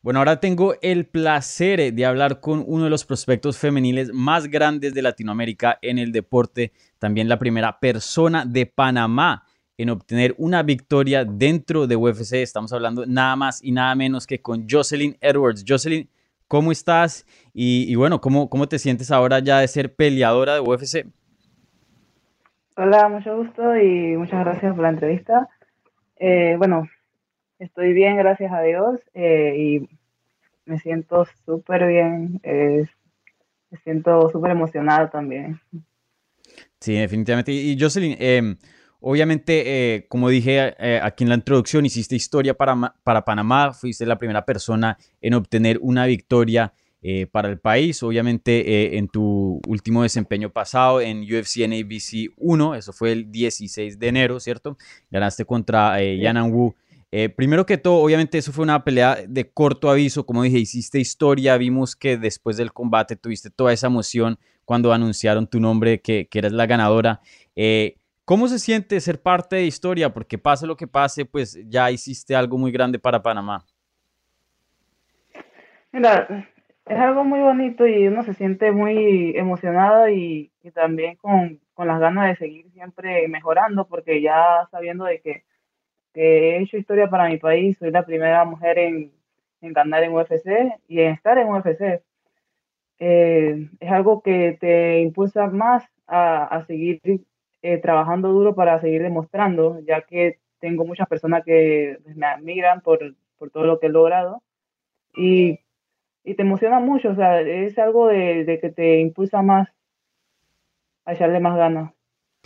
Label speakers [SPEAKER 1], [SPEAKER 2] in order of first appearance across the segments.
[SPEAKER 1] Bueno, ahora tengo el placer de hablar con uno de los prospectos femeniles más grandes de Latinoamérica en el deporte, también la primera persona de Panamá en obtener una victoria dentro de UFC. Estamos hablando nada más y nada menos que con Jocelyn Edwards. Jocelyn, ¿cómo estás? Y, bueno, ¿cómo, ¿cómo te sientes ahora ya de ser peleadora de UFC?
[SPEAKER 2] Hola, mucho gusto y muchas gracias por la entrevista. Eh, bueno, estoy bien, gracias a Dios, eh, y me siento súper bien, me siento súper emocionada también.
[SPEAKER 1] Sí, definitivamente. Y, Jocelyn, em, obviamente, eh, como dije aquí en la introducción, hiciste historia para, para Panamá, fuiste la primera persona en obtener una victoria eh, para el país. Obviamente eh, en tu último desempeño pasado en UFC NABC 1, eso fue el 16 de enero, ¿cierto? Ganaste contra eh, Yanan Wu. Eh, primero que todo, obviamente eso fue una pelea de corto aviso, como dije, hiciste historia, vimos que después del combate tuviste toda esa emoción cuando anunciaron tu nombre, que, que eras la ganadora. ¿Cómo se siente ser parte de historia? Porque pase lo que pase, pues ya hiciste algo muy grande para Panamá.
[SPEAKER 2] Mira, es algo muy bonito y uno se siente muy emocionado y, también con, las ganas de seguir siempre mejorando, porque ya sabiendo de que, he hecho historia para mi país, soy la primera mujer en, ganar en UFC y en estar en UFC. Eh, es algo que te impulsa más a, seguir eh, trabajando duro para seguir demostrando, ya que tengo muchas personas que me admiran por, por todo lo que he logrado. Y y te emociona mucho, o sea, es algo de, que te impulsa más a echarle más ganas.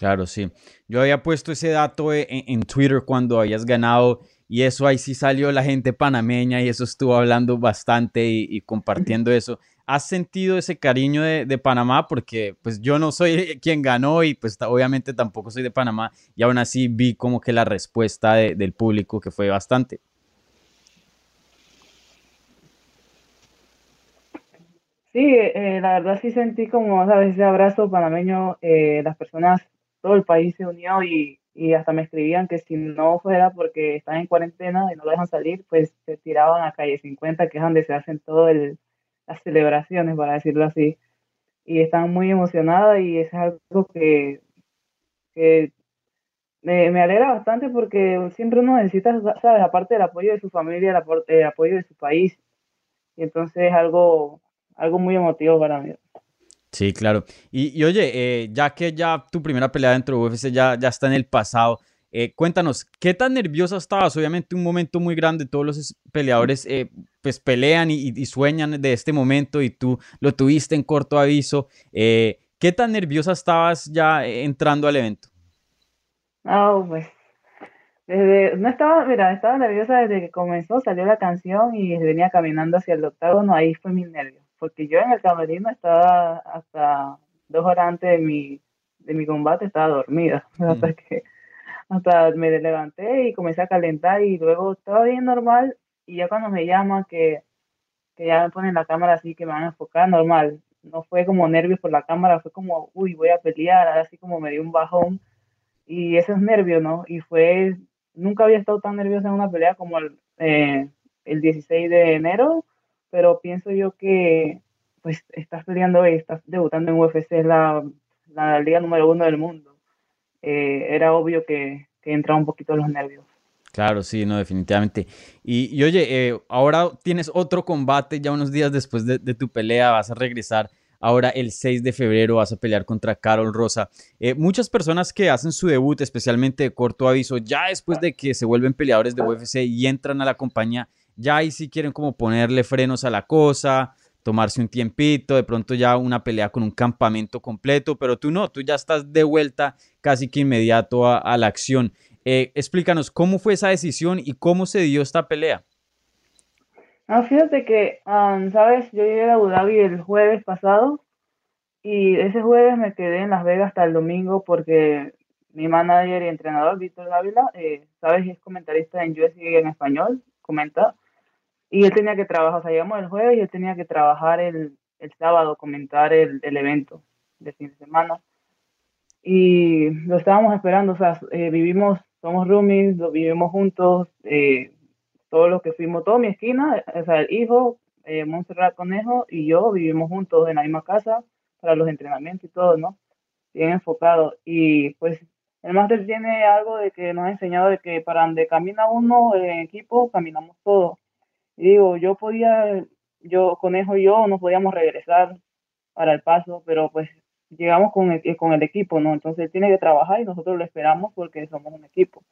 [SPEAKER 1] Claro, sí. Yo había puesto ese dato e, en, Twitter cuando habías ganado y eso ahí sí salió la gente panameña y eso estuvo hablando bastante y, compartiendo eso. ¿Has sentido ese cariño de, Panamá? Porque pues yo no soy quien ganó y pues obviamente tampoco soy de Panamá y aún así vi como que la respuesta del público que fue bastante.
[SPEAKER 2] Sí, eh, la verdad sí sentí como, ¿sabes? Ese abrazo panameño, eh, las personas, todo el país se unió y, y hasta me escribían que si no fuera porque están en cuarentena y no lo dejan salir, pues se tiraban a calle 50, que es donde se hacen todas las celebraciones, para decirlo así. Y están muy emocionadas y es algo que, que me, me, alegra bastante porque siempre uno necesita, ¿sabes? Aparte del apoyo de su familia, el, apoyo de su país. Y entonces es algo algo muy emotivo para mí.
[SPEAKER 1] Sí, claro. Y, oye, eh, ya que ya tu primera pelea dentro de UFC ya, ya está en el pasado, eh, cuéntanos, ¿qué tan nerviosa estabas? Obviamente un momento muy grande, todos los peleadores eh, pues pelean y, sueñan de este momento y tú lo tuviste en corto aviso. ¿Qué tan nerviosa estabas ya entrando al evento?
[SPEAKER 2] No, pues desde, no estaba, mira, estaba nerviosa desde que comenzó, salió la canción y venía caminando hacia el octágono, ahí fue mi nervio porque yo en el camerino estaba hasta dos horas antes de mi, de mi combate, estaba dormida, hasta que hasta me levanté y comencé a calentar y luego estaba bien normal. Y ya cuando me llaman que, que ya me ponen la cámara así que me van a enfocar normal, no fue como nervios por la cámara, fue como, uy, voy a pelear, así como me dio un bajón. Y esos nervios, ¿no? Y fue, nunca había estado tan nerviosa en una pelea como el, eh, el 16 de enero pero pienso yo que pues estás peleando estás debutando en UFC, es la, la liga número uno del mundo. Eh, era obvio que, que entraba un poquito los nervios.
[SPEAKER 1] Claro, sí, no, definitivamente. Y, y oye, eh, ahora tienes otro combate, ya unos días después de, de, tu pelea, vas a regresar. Ahora el 6 de febrero vas a pelear contra Carol Rosa. Eh, muchas personas que hacen su debut, especialmente de corto aviso, ya después de que se vuelven peleadores de UFC y entran a la compañía, ya ahí sí quieren como ponerle frenos a la cosa, tomarse un tiempito, de pronto ya una pelea con un campamento completo, pero tú no, tú ya estás de vuelta casi que inmediato a, la acción. Eh, explícanos cómo fue esa decisión y cómo se dio esta pelea.
[SPEAKER 2] Ah, fíjate que, sabes, yo llegué a Abu Dhabi el jueves pasado y ese jueves me quedé en Las Vegas hasta el domingo porque mi manager y entrenador, Víctor Dávila, eh, sabes, es comentarista en UFC en español, comenta, y él tenía que trabajar, o sea, llegamos el jueves y él tenía que trabajar el, el sábado, comentar el, el evento de fin de semana. Y lo estábamos esperando, o sea, eh, vivimos, somos roomies, lo vivimos juntos, eh, todos los que fuimos, toda mi esquina, o sea, el hijo, eh, Montserrat Conejo y yo vivimos juntos en la misma casa para los entrenamientos y todo, ¿no? Bien enfocado. Y pues el máster tiene algo de que nos ha enseñado de que para donde camina uno en equipo, caminamos todos. Y digo, yo podía, yo, Conejo y yo, no podíamos regresar para el paso, pero pues llegamos con el, con el equipo, ¿no? Entonces él tiene que trabajar y nosotros lo esperamos porque somos un equipo.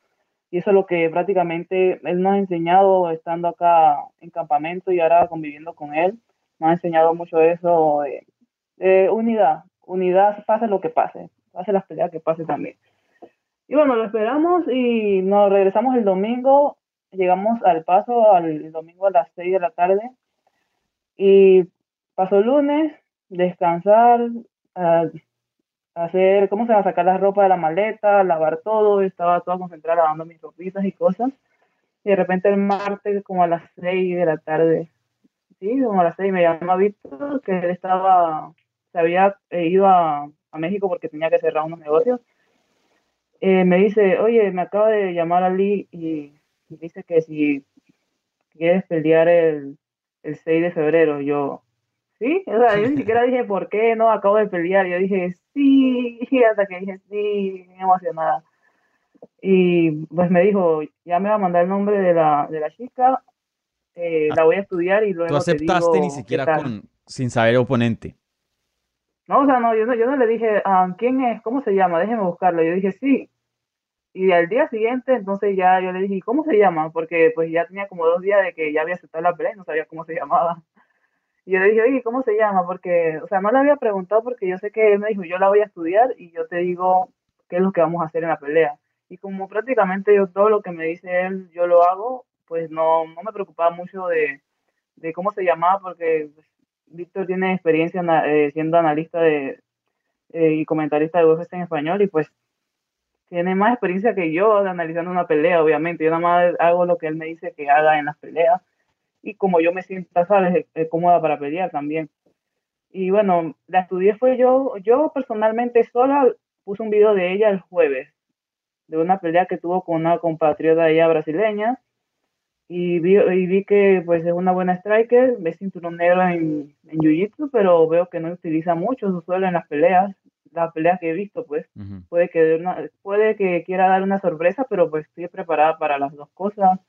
[SPEAKER 2] Y eso es lo que prácticamente él nos ha enseñado estando acá en campamento y ahora conviviendo con él. Nos ha enseñado mucho eso de, unidad. Unidad, pase lo que pase. Pase las peleas que pase también. Y bueno, lo esperamos y nos regresamos el domingo. Llegamos al paso al domingo a las 6 de la tarde. Y pasó lunes, descansar, hacer, ¿cómo se va a sacar la ropa de la maleta, lavar todo, estaba toda concentrada lavando mis ropitas y cosas. Y de repente el martes, como a las 6 de la tarde, sí, como a las 6 me llama Víctor, que él estaba, se había ido a, a México porque tenía que cerrar unos negocios. Eh, me dice, oye, me acaba de llamar Ali y, y dice que si quieres pelear el, el 6 de febrero, yo, Sí, o sea, yo ni siquiera dije por qué, no, acabo de pelear. Yo dije sí, hasta que dije sí, emocionada. Y pues me dijo, ya me va a mandar el nombre de la, de la chica, eh, la voy a estudiar y luego.
[SPEAKER 1] Tú aceptaste ni siquiera con, sin saber oponente.
[SPEAKER 2] No, o sea, no, yo no, yo no le dije, ah, ¿quién es? ¿Cómo se llama? Déjeme buscarlo. Yo dije, sí. Y al día siguiente, entonces ya yo le dije, ¿cómo se llama? Porque pues ya tenía como dos días de que ya había aceptado la pelea y no sabía cómo se llamaba. Y yo le dije, oye, ¿cómo se llama? Porque, o sea, no le había preguntado porque yo sé que él me dijo, yo la voy a estudiar y yo te digo qué es lo que vamos a hacer en la pelea. Y como prácticamente yo todo lo que me dice él, yo lo hago, pues no, no me preocupaba mucho de, de cómo se llamaba porque pues, Víctor tiene experiencia eh, siendo analista de, eh, y comentarista de UFC en español y pues tiene más experiencia que yo de analizando una pelea, obviamente. Yo nada más hago lo que él me dice que haga en las peleas y como yo me siento, ¿sabes?, cómoda para pelear también. Y bueno, la estudié fue yo, yo personalmente sola puse un video de ella el jueves, de una pelea que tuvo con una compatriota ella brasileña, y vi, y vi que pues es una buena striker, es cinturón negro en, en Jiu-Jitsu, pero veo que no utiliza mucho su suelo en las peleas, las peleas que he visto, pues puede, que una, puede que quiera dar una sorpresa, pero pues estoy preparada para las dos cosas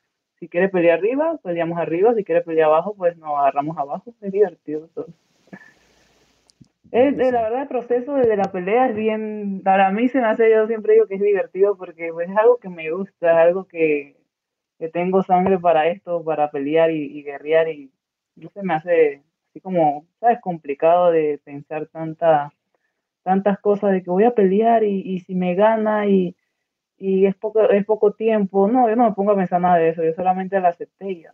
[SPEAKER 2] si quiere pelear arriba, peleamos arriba. Si quiere pelear abajo, pues nos agarramos abajo. Es divertido todo. Es, la verdad, el proceso de la pelea es bien, para mí se me hace, yo siempre digo que es divertido porque pues, es algo que me gusta, es algo que, que tengo sangre para esto, para pelear y, y guerrear y no se me hace así como, ¿sabes? Complicado de pensar tanta, tantas cosas de que voy a pelear y, y si me gana y, y es poco, es poco tiempo. No, yo no me pongo a pensar nada de eso, yo solamente la acepté ya.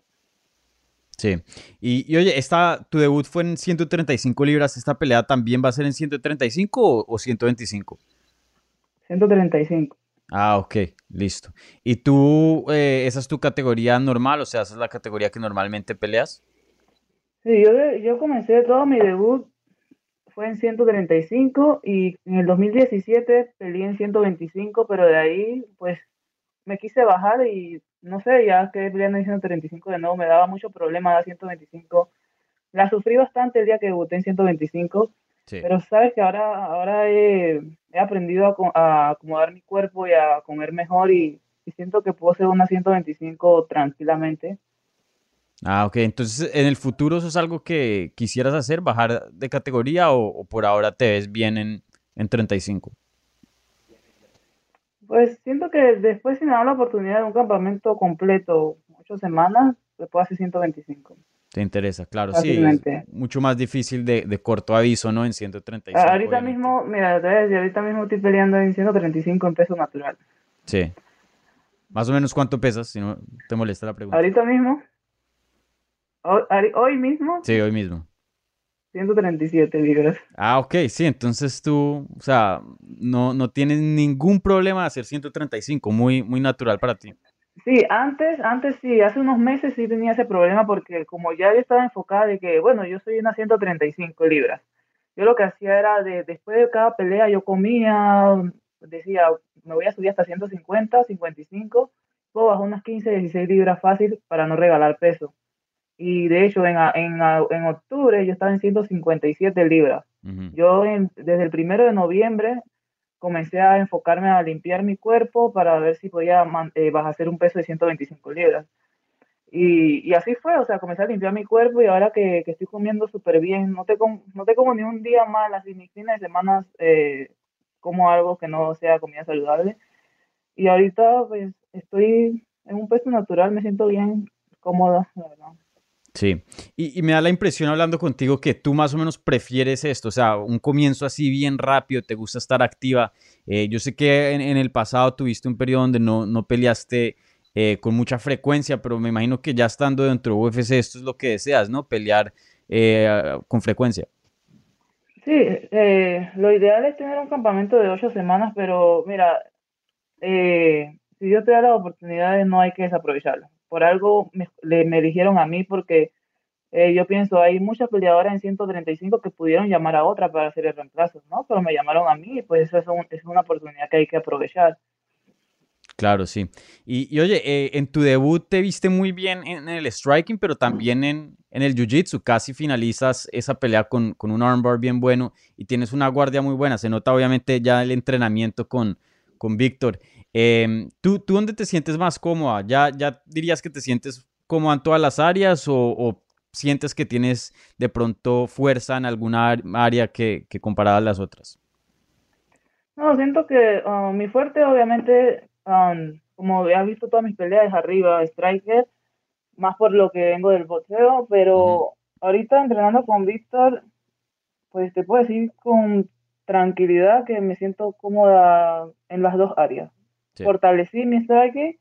[SPEAKER 1] Sí, y, oye, esta, tu debut fue en 135 libras, ¿esta pelea también va a ser en 135 o, o 125?
[SPEAKER 2] 135.
[SPEAKER 1] Ah, ok, listo. ¿Y tú, eh, esa es tu categoría normal, o sea, esa es la categoría que normalmente peleas?
[SPEAKER 2] Sí, yo, yo comencé todo mi debut fue en 135 y en el 2017 peleé en 125, pero de ahí pues me quise bajar y no sé, ya que peleando en 135 de nuevo me daba mucho problema dar 125. La sufrí bastante el día que debuté en 125, pero sabes que ahora, ahora he, aprendido a, acomodar mi cuerpo y a comer mejor y, y siento que puedo hacer una 125 tranquilamente.
[SPEAKER 1] Ah, ok. Entonces, ¿en el futuro eso es algo que quisieras hacer, bajar de categoría o, por ahora te ves bien en, en 35?
[SPEAKER 2] Pues siento que después si me da la oportunidad de un campamento completo, ocho semanas, después puedo hacer 125.
[SPEAKER 1] Te interesa, claro, sí. mucho más difícil de, de, corto aviso, ¿no? En 135.
[SPEAKER 2] Ahorita mismo, mira, ahorita mismo estoy peleando en 135 en peso natural.
[SPEAKER 1] Sí. Más o menos cuánto pesas, si no te molesta la pregunta.
[SPEAKER 2] Ahorita mismo, ¿Hoy, mismo?
[SPEAKER 1] Sí, hoy mismo.
[SPEAKER 2] 137 libras.
[SPEAKER 1] Ah, ok, sí, entonces tú, o sea, no, no tienes ningún problema de hacer 135, muy, muy natural para ti.
[SPEAKER 2] Sí, antes, antes sí, hace unos meses sí tenía ese problema porque como ya estaba enfocada de que, bueno, yo soy una 135 libras. Yo lo que hacía era, de, después de cada pelea yo comía, decía, me voy a subir hasta 150, 55, puedo bajar unas 15, 16 libras fácil para no regalar peso. Y de hecho, en, en, en octubre yo estaba en 157 libras. Yo desde el primero de noviembre comencé a enfocarme a limpiar mi cuerpo para ver si podía eh, hacer un peso de 125 libras. Y, y, así fue, o sea, comencé a limpiar mi cuerpo y ahora que, que estoy comiendo súper bien, no te, no te como ni un día mal, así mis fines de semana eh, como algo que no sea comida saludable. Y ahorita pues estoy en un peso natural, me siento bien cómoda, la verdad.
[SPEAKER 1] Sí, y, me da la impresión hablando contigo que tú más o menos prefieres esto, o sea, un comienzo así bien rápido, te gusta estar activa. Eh, yo sé que en, el pasado tuviste un periodo donde no, no peleaste eh, con mucha frecuencia, pero me imagino que ya estando dentro de UFC esto es lo que deseas, ¿no? Pelear eh, con frecuencia.
[SPEAKER 2] Sí, lo ideal es tener un campamento de ocho semanas, pero mira, si Dios te da las oportunidades no hay que desaprovecharlas por algo me, me eligieron a mí porque eh, yo pienso, hay muchas peleadoras en 135 que pudieron llamar a otra para hacer el reemplazo, ¿no? Pero me llamaron a mí, pues eso es, una oportunidad que hay que aprovechar.
[SPEAKER 1] Claro, sí. Y, oye, eh, en tu debut te viste muy bien en, el striking, pero también en, en el jiu-jitsu. Casi finalizas esa pelea con, con, un armbar bien bueno y tienes una guardia muy buena. Se nota obviamente ya el entrenamiento con, con Víctor. Em, ¿tú, ¿Tú dónde te sientes más cómoda? ¿Ya, ¿Ya dirías que te sientes cómoda en todas las áreas o, sientes que tienes de pronto fuerza en alguna área que, que comparada a las otras?
[SPEAKER 2] No, siento que um, mi fuerte obviamente, um, como has visto todas mis peleas arriba, striker, más por lo que vengo del boxeo, pero ahorita entrenando con Víctor, pues te puedo decir con tranquilidad que me siento cómoda en las dos áreas. Fortalecí mi strike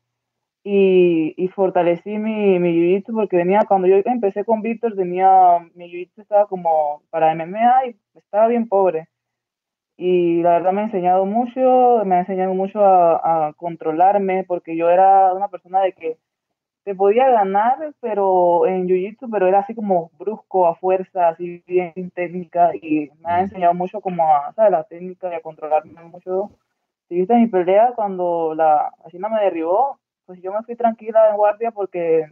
[SPEAKER 2] y, y fortalecí mi, mi jiu porque venía, cuando yo empecé con Víctor, tenía, mi jiu estaba como para MMA y estaba bien pobre. Y la verdad me ha enseñado mucho, me ha enseñado mucho a, a controlarme porque yo era una persona de que te podía ganar, pero en Jiu-Jitsu, pero era así como brusco, a fuerza, así bien técnica, y me ha enseñado mucho como a, ¿sabes? la técnica y a controlarme mucho. Si viste mi pelea, cuando la Asina me derribó, pues yo me fui tranquila en guardia porque,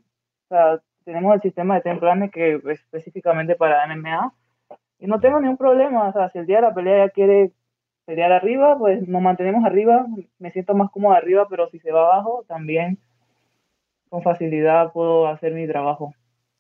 [SPEAKER 2] o sea, tenemos el sistema de templanes que es específicamente para MMA, y no tengo ningún problema, o sea, si el día de la pelea ya quiere pelear arriba, pues nos mantenemos arriba, me siento más cómodo arriba, pero si se va abajo, también con facilidad puedo hacer mi trabajo.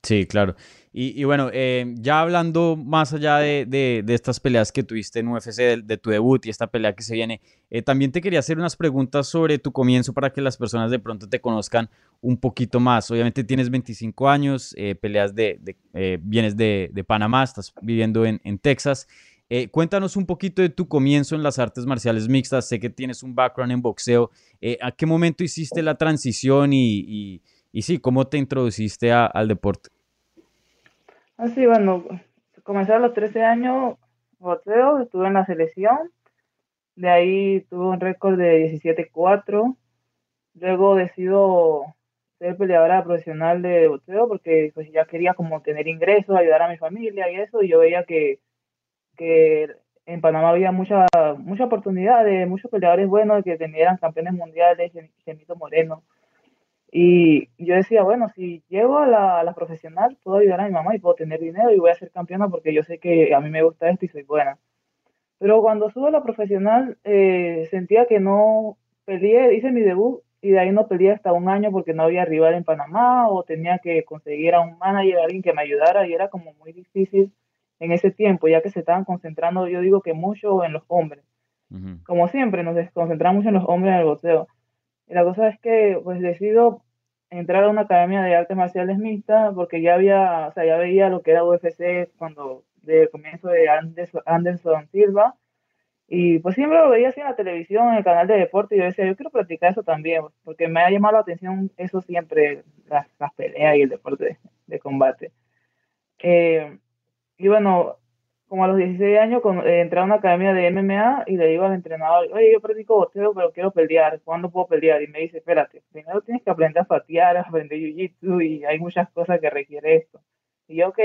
[SPEAKER 1] Sí, claro. Y, bueno, eh, ya hablando más allá de, de, estas peleas que tuviste en UFC, de, tu debut y esta pelea que se viene, eh, también te quería hacer unas preguntas sobre tu comienzo para que las personas de pronto te conozcan un poquito más. Obviamente tienes 25 años, eh, peleas de, vienes de, Panamá, estás viviendo en, en Texas. Eh, cuéntanos un poquito de tu comienzo en las artes marciales mixtas. Sé que tienes un background en boxeo. Eh, ¿A qué momento hiciste la transición y, y, sí, cómo te introduciste al deporte?
[SPEAKER 2] Así, ah, bueno, comencé a los 13 años boxeo, estuve en la selección. De ahí tuve un récord de 17-4. Luego decido ser peleadora profesional de boxeo porque pues ya quería como tener ingresos, ayudar a mi familia y eso. Y yo veía que que en Panamá había mucha, mucha oportunidad de muchos peleadores buenos que tenían campeones mundiales, Gemito Moreno. Y yo decía, bueno, si llego a la, a la, profesional, puedo ayudar a mi mamá y puedo tener dinero y voy a ser campeona porque yo sé que a mí me gusta esto y soy buena. Pero cuando subo a la profesional, eh, sentía que no peleé, hice mi debut y de ahí no peleé hasta un año porque no había rival en Panamá o tenía que conseguir a un manager, alguien que me ayudara y era como muy difícil en ese tiempo, ya que se estaban concentrando, yo digo que mucho en los hombres. Como siempre, nos concentramos mucho en los hombres en el boxeo. Y la cosa es que, pues, decido entrar a una academia de artes marciales mixtas porque ya había, o sea, ya veía lo que era UFC cuando, del comienzo de Anderson, Silva. Y pues siempre lo veía así en la televisión, en el canal de deporte, y yo decía, yo quiero practicar eso también, porque me ha llamado la atención eso siempre, las, las peleas y el deporte de combate. Eh, y bueno, como a los 16 años eh, entré a una academia de MMA y le digo al entrenador, oye, yo practico boxeo, pero quiero pelear, ¿cuándo puedo pelear? Y me dice, espérate, primero tienes que aprender a patear, a aprender jiu-jitsu y hay muchas cosas que requiere esto. Y yo, ok,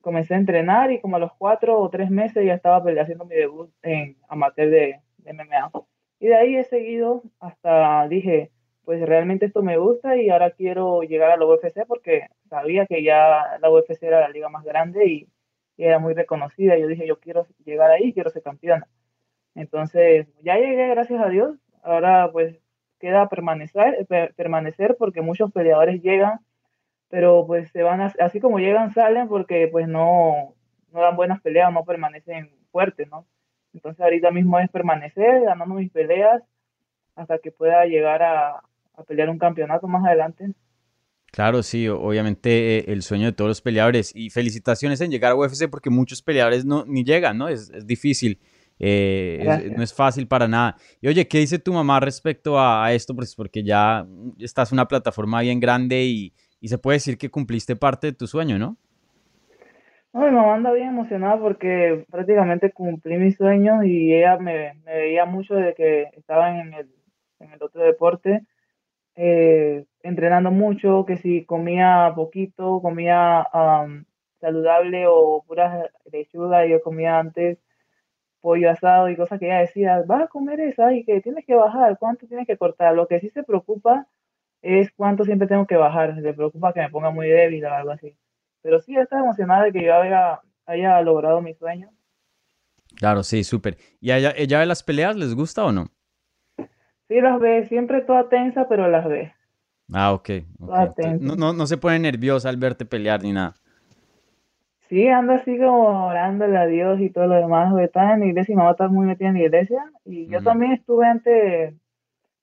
[SPEAKER 2] comencé a entrenar y como a los cuatro o tres meses ya estaba haciendo mi debut en amateur de, de MMA. Y de ahí he seguido hasta dije, pues realmente esto me gusta y ahora quiero llegar a la UFC porque sabía que ya la UFC era la liga más grande y, era muy reconocida. Yo dije, yo quiero llegar ahí, quiero ser campeona. Entonces, ya llegué, gracias a Dios. Ahora pues queda permanecer, permanecer porque muchos peleadores llegan, pero pues se van, así como llegan, salen porque pues no, no dan buenas peleas, no permanecen fuertes, ¿no? Entonces ahorita mismo es permanecer, ganando mis peleas hasta que pueda llegar a, a pelear un campeonato más adelante.
[SPEAKER 1] Claro, sí, obviamente eh, el sueño de todos los peleadores. Y felicitaciones en llegar a UFC porque muchos peleadores no, ni llegan, ¿no? Es, es difícil. Eh, no es fácil para nada. Y oye, ¿qué dice tu mamá respecto a, esto? Pues porque ya estás en una plataforma bien grande y, y, se puede decir que cumpliste parte de tu sueño, ¿no?
[SPEAKER 2] No, mi mamá anda bien emocionada porque prácticamente cumplí mi sueño y ella me, me veía mucho desde que estaba en el, en el otro deporte eh, entrenando mucho, que si comía poquito, comía saludable o pura lechuga, yo comía antes pollo asado y cosas que ella decía, vas a comer eso y que tienes que bajar, cuánto tienes que cortar. Lo que sí se preocupa es cuánto siempre tengo que bajar, se preocupa que me ponga muy débil o algo así. Pero sí, está emocionada de que yo haya, logrado mi sueño.
[SPEAKER 1] Claro, sí, súper. ¿Y a ella, ella ve las peleas? ¿Les gusta o no?
[SPEAKER 2] Sí, las ve, siempre toda tensa, pero las ve.
[SPEAKER 1] Ah, ok. okay. No, no, no, se pone nerviosa al verte pelear ni nada.
[SPEAKER 2] Sí, anda así como orándole a Dios y todo lo demás. Está en la iglesia y mamá está muy metida en la iglesia. Y yo también estuve antes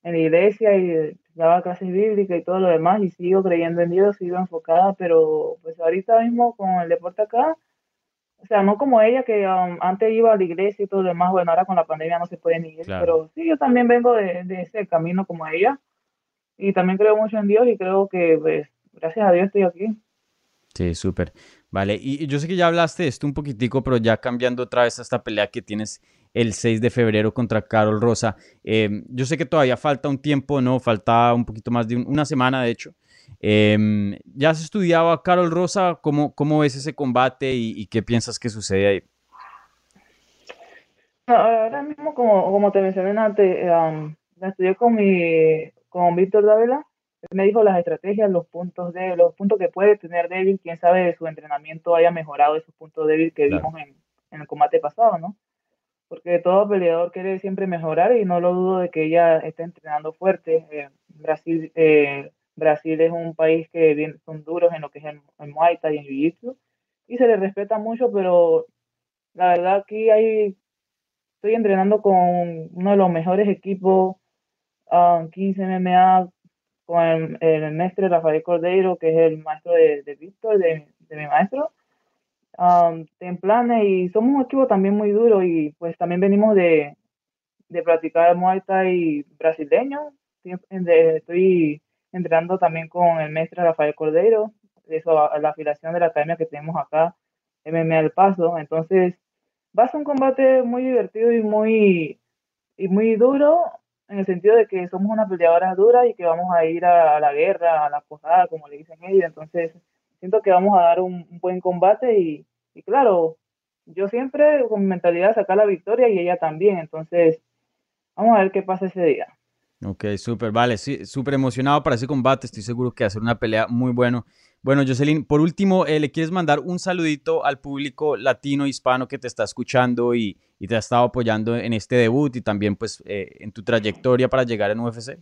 [SPEAKER 2] en la iglesia y daba clases bíblicas y todo lo demás. Y sigo creyendo en Dios, sigo enfocada. Pero pues ahorita mismo con el deporte acá, o sea, no como ella que um, antes iba a la iglesia y todo lo demás, bueno, ahora con la pandemia no se puede ni ir, pero sí, yo también vengo de, ese camino como ella y también creo mucho en Dios y creo que, pues, gracias a Dios estoy aquí.
[SPEAKER 1] Sí, súper. Vale, y, yo sé que ya hablaste de esto un poquitico, pero ya cambiando otra vez a esta pelea que tienes el 6 de febrero contra Carol Rosa. Eh, yo sé que todavía falta un tiempo, ¿no? Falta un poquito más de una semana, de hecho. Em, ¿Ya has estudiado a Carol Rosa? ¿Cómo, cómo ves ese combate y, qué piensas que sucede ahí?
[SPEAKER 2] ahora mismo, como, como te mencioné antes, la estudié con, mi, con Víctor Dávila. me dijo las estrategias, los puntos de los puntos que puede tener débil. Quién sabe de su entrenamiento haya mejorado esos puntos débiles que vimos en, en el combate pasado, ¿no? porque todo peleador quiere siempre mejorar y no lo dudo de que ella esté entrenando fuerte. Eh, Brasil eh, Brasil es un país que son duros en lo que es el, Muay Thai y en Jiu-Jitsu y se les respeta mucho, pero la verdad aquí hay, estoy entrenando con uno de los mejores equipos, 15 um, MMA, con el, el, maestro Rafael Cordeiro, que es el maestro de, de Víctor, de, mi maestro, um, en planes y somos un equipo también muy duro y pues también venimos de, de practicar Muay Thai brasileño, estoy entrenando también con el maestro Rafael Cordero, eso, la afiliación de la academia que tenemos acá, MMA El Paso. Entonces, va a ser un combate muy divertido y muy, y muy duro, en el sentido de que somos una peleadora dura y que vamos a ir a, la guerra, a la posada, como le dicen ellos. Entonces, siento que vamos a dar un, buen combate y, claro, yo siempre con mentalidad sacar la victoria y ella también. Entonces, vamos a ver qué pasa ese día.
[SPEAKER 1] Ok, súper, vale, sí, súper emocionado para ese combate, estoy seguro que va a ser una pelea muy bueno. Bueno, Jocelyn, por último, eh, ¿le quieres mandar un saludito al público latino, hispano que te está escuchando y, te ha estado apoyando en este debut y también pues eh, en tu trayectoria para llegar en UFC?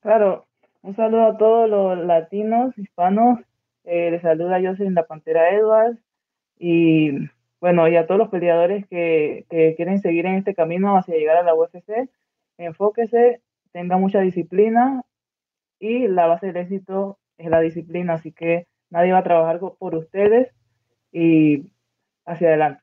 [SPEAKER 2] Claro, un saludo a todos los latinos, hispanos, eh, les saluda Jocelyn La Pantera Edwards y bueno, y a todos los peleadores que, que quieren seguir en este camino hacia llegar a la UFC enfóquese, tenga mucha disciplina y la base del éxito es la disciplina, así que nadie va a trabajar por ustedes y hacia adelante.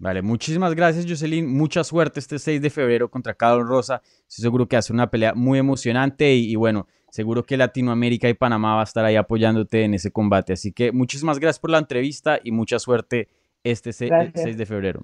[SPEAKER 1] Vale, muchísimas gracias, Jocelyn. Mucha suerte este 6 de febrero contra Carlos Rosa. Estoy seguro que hace una pelea muy emocionante y, bueno, seguro que Latinoamérica y Panamá va a estar ahí apoyándote en ese combate. Así que muchísimas gracias por la entrevista y mucha suerte este 6 de febrero.